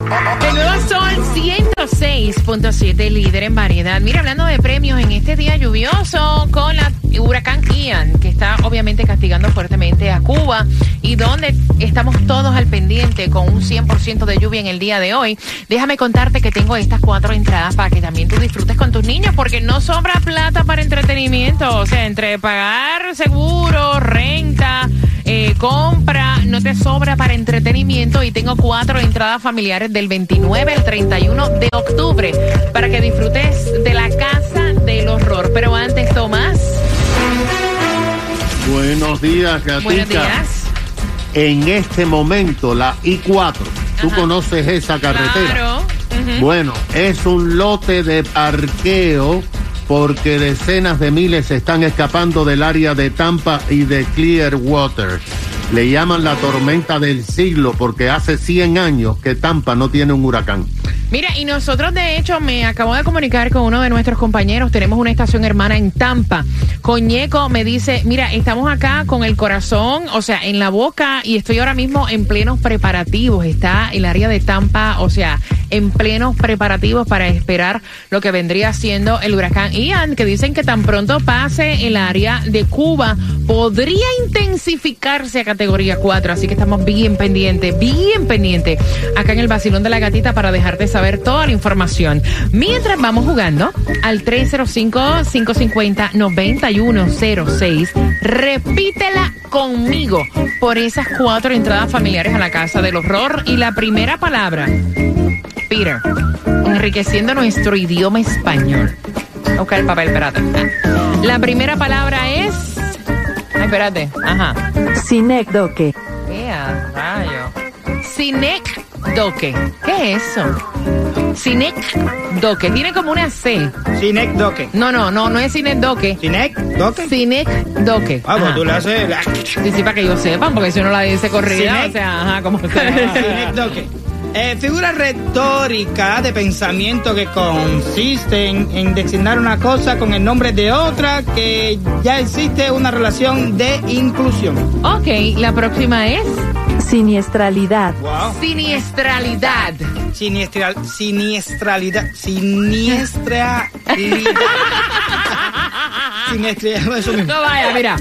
El nuevo sol 106.7, líder en variedad. Mira, hablando de premios en este día lluvioso con la huracán Ian, que está obviamente castigando fuertemente a Cuba y donde estamos todos al pendiente con un 100% de lluvia en el día de hoy. Déjame contarte que tengo estas cuatro entradas para que también tú disfrutes con tus niños porque no sobra plata para entretenimiento. O sea, entre pagar seguro, renta, eh, compra, no te sobra para entretenimiento y tengo cuatro entradas familiares del 29 al 31 de octubre para que disfrutes de la casa del horror. Pero antes, Tomás. Buenos días, Gatica. Buenos días. En este momento, la I4, ¿tú Ajá. conoces esa carretera? Claro. Bueno, es un lote de parqueo porque decenas de miles se están escapando del área de Tampa y de Clearwater. Le llaman la tormenta del siglo porque hace 100 años que Tampa no tiene un huracán. Mira, y nosotros de hecho me acabo de comunicar con uno de nuestros compañeros, tenemos una estación hermana en Tampa. Coñeco me dice, mira, estamos acá con el corazón, o sea, en la boca y estoy ahora mismo en plenos preparativos. Está el área de Tampa, o sea, en plenos preparativos para esperar lo que vendría siendo el huracán Ian, que dicen que tan pronto pase el área de Cuba, podría intensificarse a categoría 4. Así que estamos bien pendientes, bien pendientes acá en el Basilón de la Gatita para dejarte toda la información. Mientras vamos jugando al 305-550-9106, repítela conmigo por esas cuatro entradas familiares a la Casa del Horror. Y la primera palabra, Peter, enriqueciendo nuestro idioma español. Busca el papel, espérate. La primera palabra es. Ay, espérate. Ajá. Sinecdoque. Ea, rayo. Sinecdoque. ¿Qué es eso? Sinecdoque. Tiene como una C. Cinec Doque. No, no, no, no es Sinecdoque. Cinec Doque. Sinecdoque. Ah, pues tú le haces la... Sí, sí, para que yo sepan, porque si uno la dice corrida, o sea, ajá, como Cinec sea. Doque. Eh, figura retórica de pensamiento que consiste en, en designar una cosa con el nombre de otra que ya existe una relación de inclusión. Ok, la próxima es Siniestralidad. Wow. siniestralidad. Siniestral, siniestralidad. Siniestra. Siniestra. Eso mismo. No vaya, mira.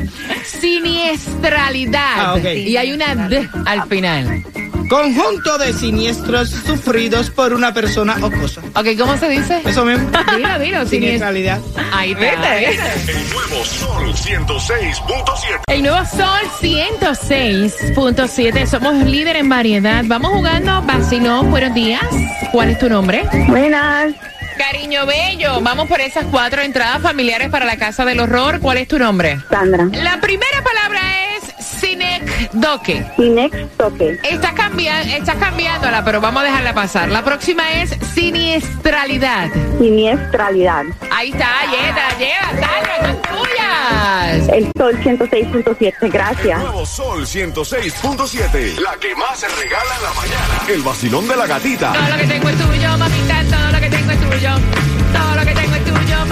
Siniestralidad. Ah, ok. Y hay una D al final. Conjunto de siniestros sufridos por una persona o cosa. Ok, ¿cómo se dice? Eso mismo. Dilo, dilo, siniest- Siniestralidad. Ahí está. El nuevo Sol 106.7. El nuevo Sol 106.7. Somos líder en variedad. Vamos jugando Vacilón. Buenos días. ¿Cuál es tu nombre? Buenas, Cariño Bello. Vamos por esas cuatro entradas familiares para la Casa del Horror. ¿Cuál es tu nombre? Sandra. La primera palabra es Cinecdoque. Cinex Toque. Estás, cambia estás cambiándola, pero vamos a dejarla pasar. La próxima es siniestralidad. Siniestralidad. Ahí está, lleva, lleva, son tuyas. El Sol 106.7. Gracias. Nuevo Sol 106.7. La que más se regala en la mañana. El vacilón de la gatita. Todo lo que tengo es tuyo, mamita, todo lo que tengo es tuyo.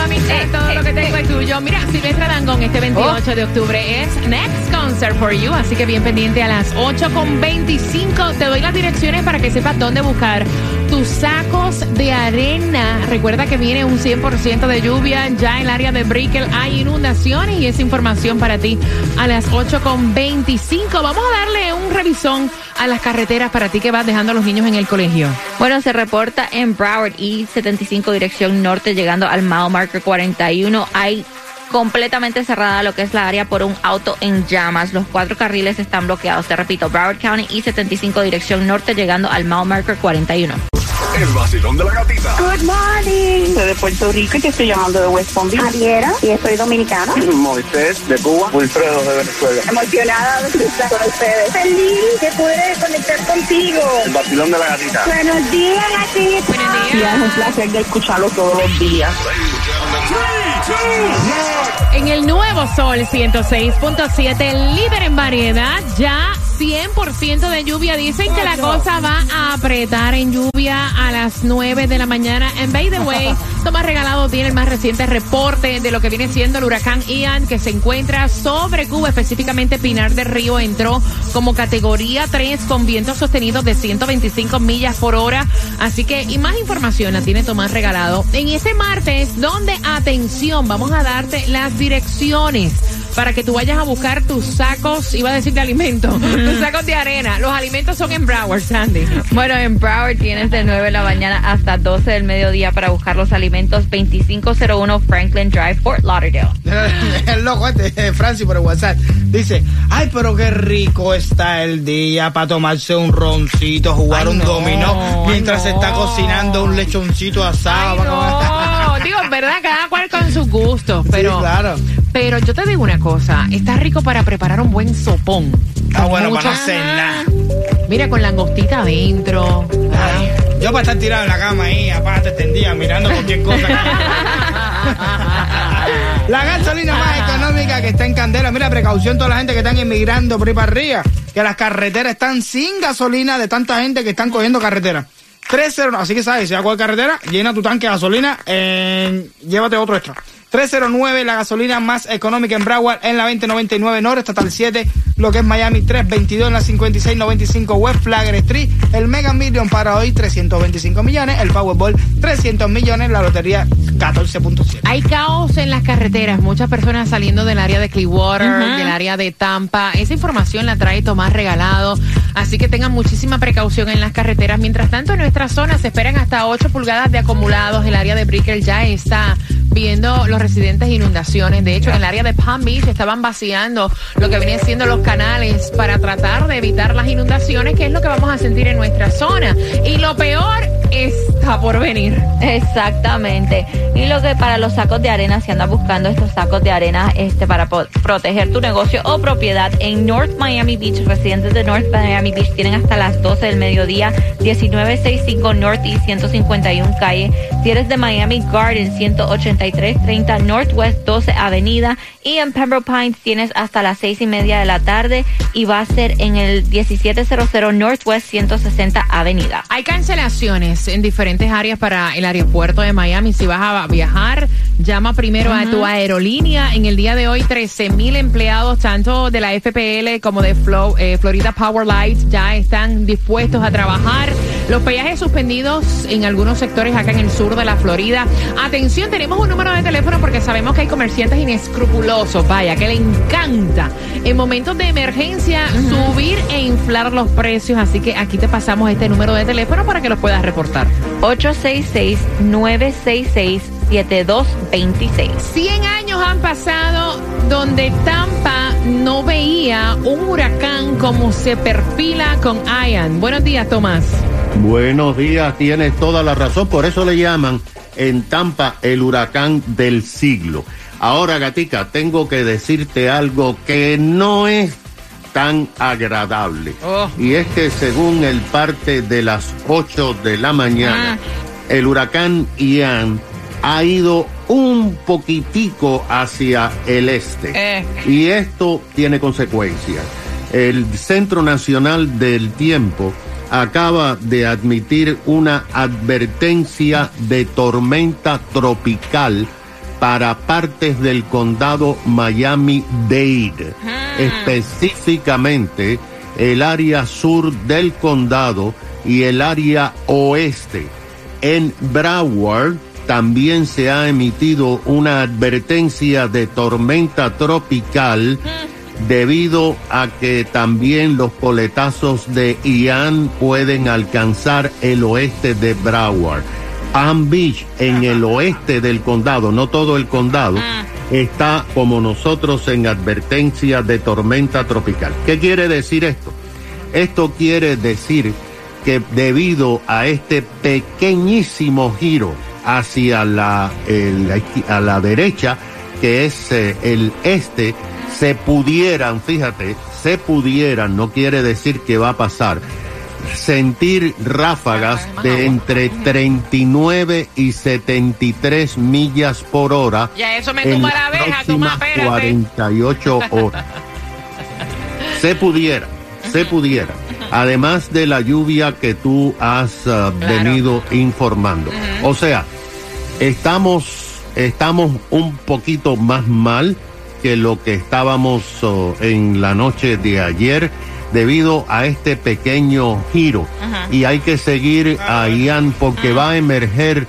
Tuyo, mamita, todo lo que tengo es tuyo. Mira, Silvestre Dangón este 28 de octubre es Next Concert for You, así que bien pendiente a las 8 con 25. Te doy las direcciones para que sepas dónde buscar tus sacos de arena. Recuerda que viene un 100% de lluvia. Ya en el área de Brickell hay inundaciones y esa información para ti a las 8 con 25. Vamos a darle un revisón a las carreteras para ti que vas dejando a los niños en el colegio. Bueno, se reporta en Broward y 75 dirección norte llegando al mile marker 41. Hay completamente cerrada lo que es la área por un auto en llamas. Los cuatro carriles están bloqueados. Te repito, Broward County y 75 dirección norte llegando al mile marker 41. El vacilón de la gatita. Good morning. Soy de Puerto Rico y te estoy llamando de West Palm Beach. Javiera y soy dominicana. Moisés de Cuba, Wilfredo de Venezuela. Emocionada de estar con ustedes. Feliz que pude conectar contigo. El vacilón de la gatita. Buenos días, gatita. Buenos días. es un placer de escucharlo todos los días. En el nuevo Sol 106.7, líder en variedad, ya 100% de lluvia. Dicen que la cosa va a apretar en lluvia a las 9 de la mañana. En Bay the Way, Tomás Regalado tiene el más reciente reporte de lo que viene siendo el huracán Ian, que se encuentra sobre Cuba, específicamente Pinar del Río, entró como categoría 3 con vientos sostenidos de 125 millas por hora. Así que, y más información la tiene Tomás Regalado. En ese martes, donde, atención, vamos a darte las direcciones para que tú vayas a buscar tus sacos, iba a decir de alimentos, tus sacos de arena. Los alimentos son en Broward, Sandy. Bueno, en Broward tienes de 9 de la mañana hasta 12 del mediodía para buscar los alimentos 2501 Franklin Drive, Fort Lauderdale. el loco este, Francis por el WhatsApp, dice, ay, pero qué rico está el día para tomarse un roncito, jugar Ay, un no, dominó, mientras se está cocinando un lechoncito asado. Ay, no. Verdad, cada cual con sus gustos, pero, sí, claro. pero yo te digo una cosa, está rico para preparar un buen sopón. Está Con bueno para no mucha- hacer nada. Mira, con langostita adentro. Ay, Yo para estar tirado en la cama ahí, aparte extendida, mirando cualquier cosa. la gasolina más económica que está en candela. Mira, precaución toda la gente que están emigrando por ahí para arriba. Que las carreteras están sin gasolina de tanta gente que están cogiendo carretera. 309, así que sabes, si vas a coger carretera, llena tu tanque de gasolina, eh, llévate otro extra. 309, la gasolina más económica en Broward, en la 2099 Norte, Estatal 7, lo que es Miami 322 en la 5695 West Flagler Street, el Mega Million para hoy 325 millones, el Powerball 300 millones, la lotería 14.7. Hay caos en las carreteras, muchas personas saliendo del área de Clearwater, del área de Tampa. Esa información la trae Tomás Regalado, así que tengan muchísima precaución en las carreteras. Mientras tanto, en nuestra zona se esperan hasta 8 pulgadas de acumulados. El área de Brickell ya está viendo los residentes inundaciones. De hecho, en el área de Palm Beach estaban vaciando lo que vienen siendo los canales para tratar de evitar las inundaciones, que es lo que vamos a sentir en nuestra zona. Y lo peor está por venir. Exactamente. Y lo que para los sacos de arena, si andas buscando estos sacos de arena este para proteger tu negocio o propiedad en North Miami Beach, residentes de North Miami Beach tienen hasta las 12 del mediodía, 1965 North y 151 calle. Si eres de Miami Garden, 18330 Northwest 12 Avenida. Y en Pembroke Pines tienes hasta las seis y media de la tarde y va a ser en el 1700 Northwest 160 Avenida. Hay cancelaciones en diferentes áreas para el aeropuerto de Miami. Si vas a viajar, llama primero a tu aerolínea. En el día de hoy, 13 mil empleados, tanto de la FPL como de Flo- eh, Florida Power Lights, ya están dispuestos a trabajar. Los peajes suspendidos en algunos sectores acá en el sur de la Florida. Atención, tenemos un número de teléfono porque sabemos que hay comerciantes inescrupulosos, vaya, que le encanta en momentos de emergencia subir e inflar los precios. Así que aquí te pasamos este número de teléfono para que los puedas reportar. 866-966-7226. 100 años han pasado donde Tampa no veía un huracán como se perfila con Ian. Buenos días, Tomás. Buenos días, tienes toda la razón, por eso le llaman en Tampa el huracán del siglo. Ahora, gatica, tengo que decirte algo que no es tan agradable. Oh. Y es que según el parte de las 8 de la mañana, el huracán Ian ha ido un poquitico hacia el este. Eh. Y esto tiene consecuencias. El Centro Nacional del Tiempo acaba de admitir una advertencia de tormenta tropical para partes del condado Miami-Dade, específicamente el área sur del condado y el área oeste. En Broward también se ha emitido una advertencia de tormenta tropical debido a que también los coletazos de Ian pueden alcanzar el oeste de Broward. Palm Beach, en el oeste del condado, no todo el condado, está como nosotros en advertencia de tormenta tropical. ¿Qué quiere decir esto? Esto quiere decir que debido a este pequeñísimo giro hacia la, el- a la derecha, que es eh, el este, se pudieran, fíjate, se pudieran, no quiere decir que va a pasar, sentir ráfagas de entre 39 y 73 millas por hora Ya eso me en tumba las la abeja, toma, próximas espérate. 48 horas. se pudiera, se pudiera. Además de la lluvia que tú has uh, venido informando. O sea, estamos, estamos un poquito más mal que lo que estábamos uh, en la noche de ayer debido a este pequeño giro. Y hay que seguir a Ian porque va a emerger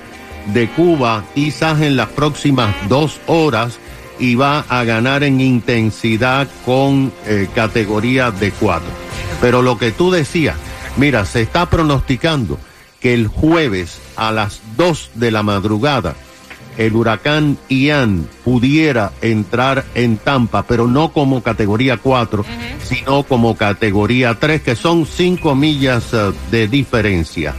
de Cuba quizás en las próximas dos horas y va a ganar en intensidad con eh, categoría de 4. Pero lo que tú decías, mira, se está pronosticando que el jueves a las 2 de la madrugada el huracán Ian pudiera entrar en Tampa, pero no como categoría 4, sino como categoría 3, que son 5 millas uh, de diferencia.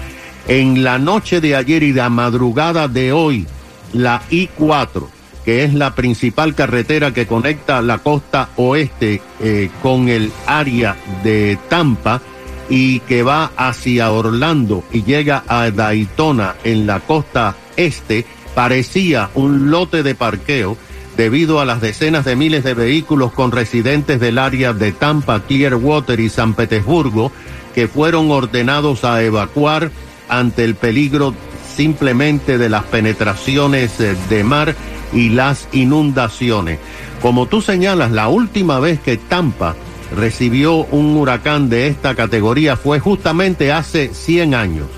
En la noche de ayer y la madrugada de hoy, la I4, que es la principal carretera que conecta la costa oeste eh, con el área de Tampa y que va hacia Orlando y llega a Daytona en la costa este, parecía un lote de parqueo debido a las decenas de miles de vehículos con residentes del área de Tampa, Clearwater y San Petersburgo que fueron ordenados a evacuar ante el peligro simplemente de las penetraciones eh, de mar y las inundaciones. Como tú señalas, la última vez que Tampa recibió un huracán de esta categoría fue justamente hace 100 años.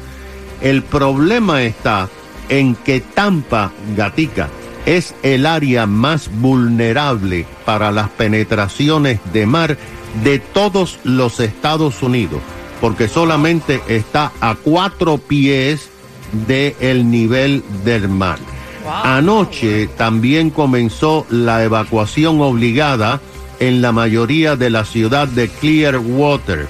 El problema está en que Tampa, Gatica, es el área más vulnerable para las penetraciones de mar de todos los Estados Unidos, porque solamente está a cuatro pies del nivel del mar. Anoche también comenzó la evacuación obligada en la mayoría de la ciudad de Clearwater,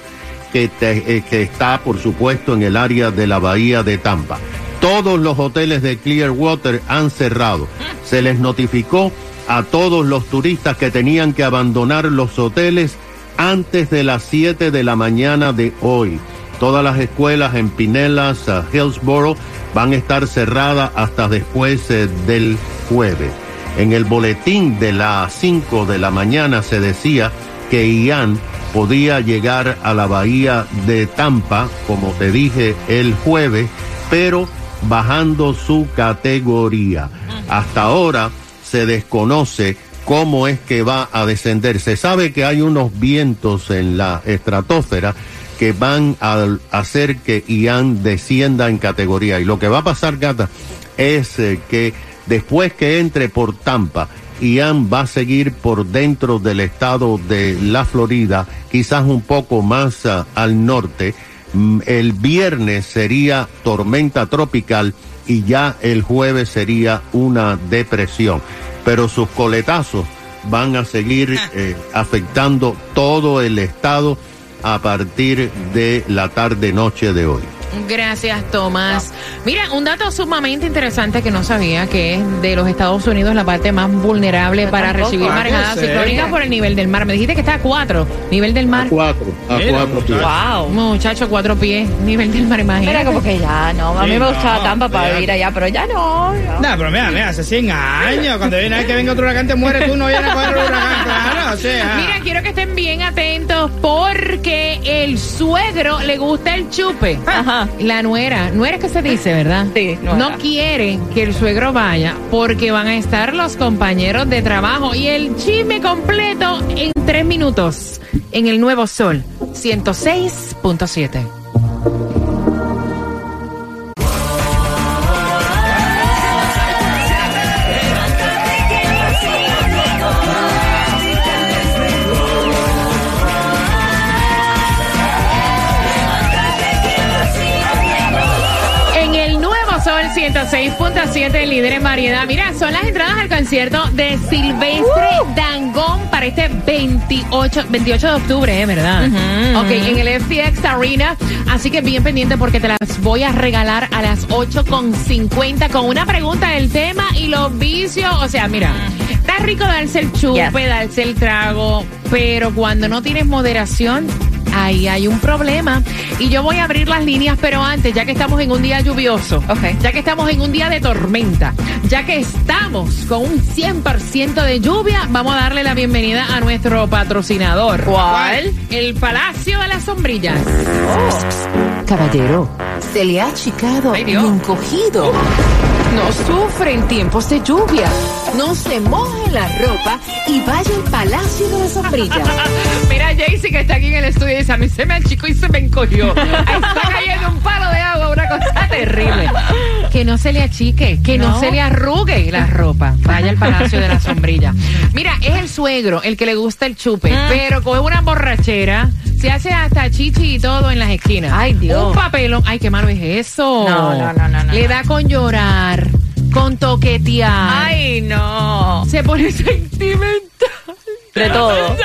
que, eh, que está, por supuesto, en el área de la bahía de Tampa. Todos los hoteles de Clearwater han cerrado. Se les notificó a todos los turistas que tenían que abandonar los hoteles antes de las 7 de la mañana de hoy. Todas las escuelas en Pinellas, uh, Hillsboro, van a estar cerradas hasta después eh, del jueves. En el boletín de las 5 de la mañana se decía que Ian podía llegar a la bahía de Tampa, como te dije el jueves, pero bajando su categoría. Hasta ahora se desconoce cómo es que va a descender. Se sabe que hay unos vientos en la estratosfera que van a hacer que Ian descienda en categoría. Y lo que va a pasar, Gata, es eh, que después que entre por Tampa, Ian va a seguir por dentro del estado de la Florida, quizás un poco más uh, al norte. Mm, el viernes sería tormenta tropical y ya el jueves sería una depresión. Pero sus coletazos van a seguir eh, afectando todo el estado a partir de la tarde-noche de hoy. Gracias, Tomás. Mira, un dato sumamente interesante que no sabía, que es de los Estados Unidos la parte más vulnerable para recibir marejadas ciclónicas por el nivel del mar. Me dijiste que está a cuatro, nivel del mar. A cuatro, a cuatro pies. Wow. Muchacho, cuatro pies, nivel del mar, imagínate. Mira, como que ya no. A mí Sí, me gustaba no, Tampa para vivir allá, pero ya no. no. Pero mira, mira, hace 100 años, cuando viene a que venga otro huracán, te mueres tú, no vienes a coger el huracán, claro, o sea. Mira, quiero que estén bien atentos porque el suegro le gusta el chupe. Ajá. La nuera, nuera es que se dice, ¿verdad? Sí, nuera. No quiere que el suegro vaya porque van a estar los compañeros de trabajo y el chisme completo en tres minutos en el Nuevo Sol 106.7. 106.7, líder en variedad. Mira, son las entradas al concierto de Silvestre Dangón para este 28, 28 de octubre, ¿eh? ¿verdad? Ok, en el FTX Arena. Así que bien pendiente porque te las voy a regalar a las 8.50 con una pregunta del tema y los vicios. O sea, mira, está rico darse el chupe, Yes. darse el trago, pero cuando no tienes moderación, ahí hay un problema. Y yo voy a abrir las líneas, pero antes, ya que estamos en un día lluvioso, ya que estamos en un día de tormenta, ya que estamos con un 100% de lluvia, vamos a darle la bienvenida a nuestro patrocinador. ¿Cuál? El Palacio de las Sombrillas. Caballero, se le ha achicado y encogido. No sufre en tiempos de lluvia. No se moje la ropa y vaya al Palacio de las Sombrillas. se me achicó y se me encogió. Ahí está cayendo un palo de agua, una cosa terrible. Que no se le achique, que no, No. se le arrugue la ropa. Vaya al Palacio de la Sombrilla. Mira, es el suegro el que le gusta el chupe, Mm. pero coge una borrachera, se hace hasta chichi y todo en las esquinas. Ay, Dios. Un papelón. Ay, qué malo es eso. No, no, no, no, no, Le da con llorar, con toquetear. Ay, no. Se pone sentimental. De todo.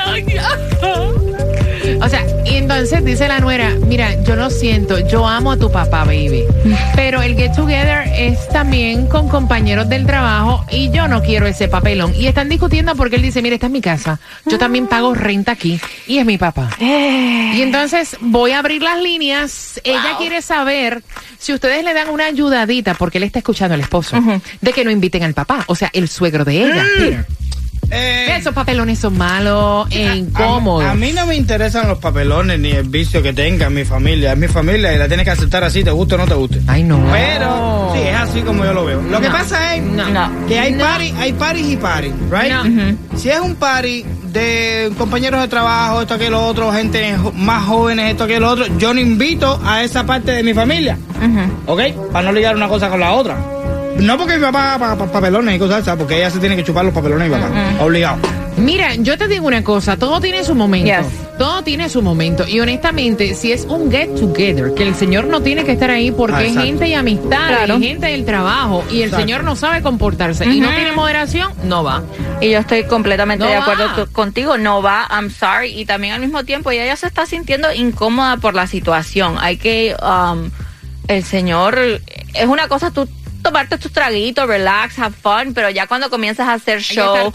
O sea, y entonces dice la nuera, mira, yo lo siento, yo amo a tu papá, baby. Pero el get together es también con compañeros del trabajo y yo no quiero ese papelón. Y están discutiendo porque él dice, mira, esta es mi casa. Yo también pago renta aquí y es mi papá. Y entonces voy a abrir las líneas. Ella quiere saber si ustedes le dan una ayudadita, porque él está escuchando al esposo, de que no inviten al papá, o sea, el suegro de ella. Peter. Eh, Esos papelones son malos e a- incómodos. A, mí no me interesan los papelones ni el vicio que tenga mi familia. Es mi familia y la tienes que aceptar así, te guste o no te guste. Ay, no. Pero sí, es así como yo lo veo. Lo que pasa es No. que hay party, hay parties y parties, right? No. Si es un party de compañeros de trabajo, esto que lo otro, gente más jóvenes, esto que lo otro, yo no invito a esa parte de mi familia, ¿ok? Para no ligar una cosa con la otra. No porque mi papá pa- pa- papelones y cosas esas, porque ella se tiene que chupar los papelones de mi papá, obligado. Mira, yo te digo una cosa, todo tiene su momento. Yes. Todo tiene su momento. Y honestamente, si es un get together, que el señor no tiene que estar ahí porque Ah, es gente y amistad, Claro. y gente del trabajo, y el Exacto. señor no sabe comportarse y no tiene moderación, no va. Y yo estoy completamente No de acuerdo contigo, no va, I'm sorry. Y también al mismo tiempo ella ya se está sintiendo incómoda por la situación. Hay que, um, el señor, es una cosa tú tomarte tus traguitos, relax, have fun, pero ya cuando comienzas a hacer show,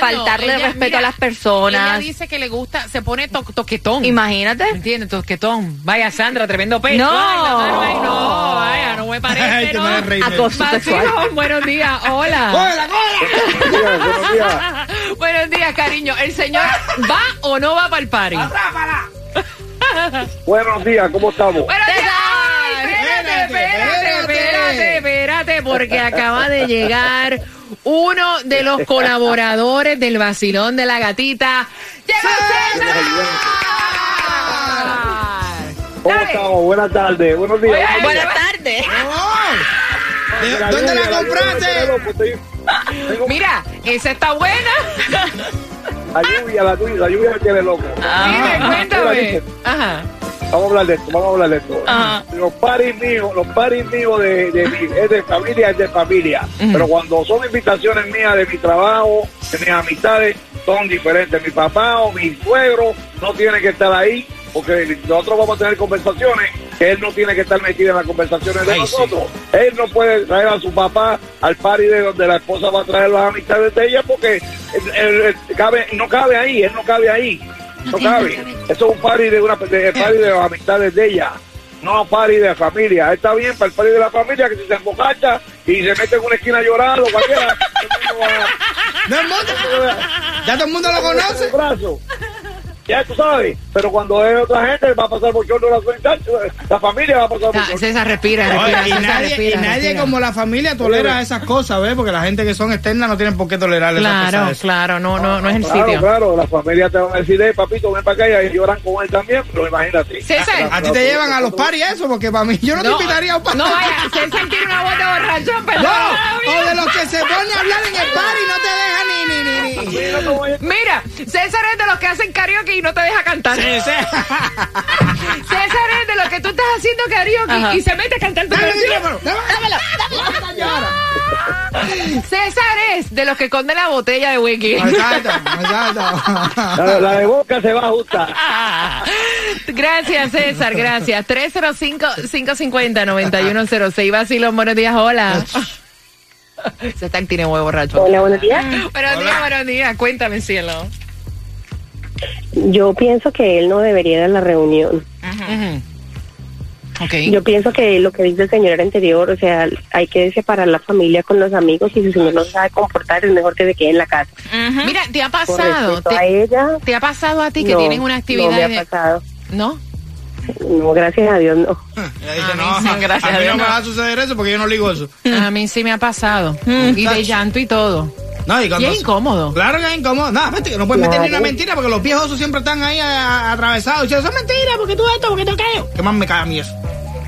faltarle Ella- respeto mira, a las personas. Ella dice que le gusta, se pone to- toquetón. Imagínate. ¿Entiendes? Toquetón. Vaya, Sandra, tremendo pecho. No. Ay, ay, no, vaya, no me parece, Ay, no. Acoso. Vacilón, buenos días, hola. ¡Hola, hola! buenos días. Buenos días, cariño. ¿El señor va o no va para el party? Buenos días, ¿cómo estamos? Buenos días. Espérate, espérate, porque acaba de llegar uno de los colaboradores del vacilón de la gatita. ¡Llegó César! ¿Cómo estamos? Buenas tardes, buenos días. Oye, Buenas tardes. ¿De- La ¿Dónde la compraste? Mira, esa está buena. La lluvia, la lluvia, la lluvia me tiene loco. Dime, cuéntame. Ajá. Vamos a hablar de esto, vamos a hablar de esto. Ajá. Los paris míos, los paris míos de, de mi- es de familia, es de familia. Pero cuando son invitaciones mías de mi trabajo, de mis amistades, son diferentes. Mi papá o mi suegro no tiene que estar ahí porque nosotros vamos a tener conversaciones que él no tiene que estar metido en las conversaciones de Ay, sí. nosotros. Él no puede traer a su papá al party de donde la esposa va a traer las amistades de ella porque él- él- él cabe, no cabe ahí, él no cabe ahí. No cabe. Eso es un party de una de, party de las amistades de ella. No party de familia. Está bien para el party de la familia que si se embocacha y se mete en una esquina a llorar o cualquiera. todo el mundo va- No, el mundo- ya todo el mundo lo conoce. Ya tú sabes, pero cuando es otra gente va a pasar por chorro la la familia va a pasar por Ah. César, respira, Oye, respira. y nadie, y nadie respira. como la familia tolera esas cosas, ¿ves? Porque la gente que son externas no tienen por qué tolerar esas Claro, cosas. claro, no, no, no es el Claro, sitio. claro, la familia te van a decir, eh, papito, ven para acá y lloran con él también, pero imagínate. César. A ti te llevan a los paris eso, porque para mí yo no, te invitaría a un party. No, vaya, César tiene una voz de borrachón, perdón. No, o de César es de los que hacen karaoke y no te deja cantar. César es de los que tú estás haciendo karaoke Ajá. y se mete a cantar tu Dame el canción. micrófono, dámelo, dámelo. César es de los que esconde la botella de whisky. Exacto, exacto. La, la de boca se va a ajustar. Gracias, César, gracias. 305-550-9106. Vacilón, buenos días, hola. César tiene huevo borracho. Hola, buenos días. Buenos días, buenos días. Cuéntame, cielo. Yo pienso que él no debería ir a la reunión. Ok. Yo pienso que lo que dice el señor anterior, o sea, hay que separar la familia con los amigos y si el señor no se sabe comportar es mejor que se quede en la casa. Mira, ¿te ha pasado? respeto a ¿Te, ella, te ha pasado a ti que no, tienen una actividad? No me ha de- pasado. ¿No? No, gracias a Dios, no. Ella dice, A mí no, sí, gracias a a mí Dios, no me va a suceder eso porque yo no ligo eso. A mí sí me ha pasado. Y de llanto y todo. No, y, Y cuando- es incómodo. Claro que es incómodo. No, no puedes meter ni una mentira porque los viejos siempre están ahí a- a- atravesados. Diciendo, son mentiras porque tú esto, porque tú aquello. ¿Qué más me cae a mí eso?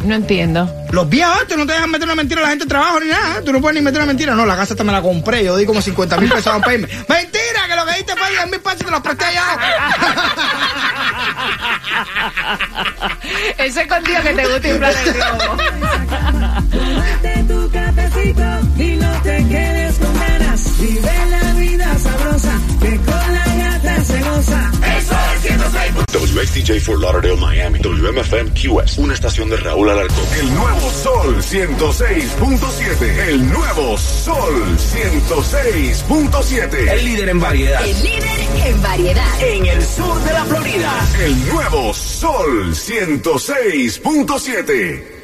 No entiendo. Los viejos estos no te dejan meter una mentira a la gente de trabajo ni nada. Tú no puedes ni meter una mentira. No, la casa esta me la compré. Yo di como 50 mil pesos a un payment. ¡Mentira! Que lo que diste fue 10 mil pesos y te los presté allá. Eso es contigo que te gusta inflar el globo. Vive la vida sabrosa, que con la gata se goza. Eso es 106. WXTJ for Lauderdale, Miami. WMFM QS. Una estación de Raúl Alarcón. El nuevo Sol 106.7. El nuevo Sol 106.7. El líder en variedad. El líder en variedad. En el sur de la Florida. El nuevo Sol 106.7.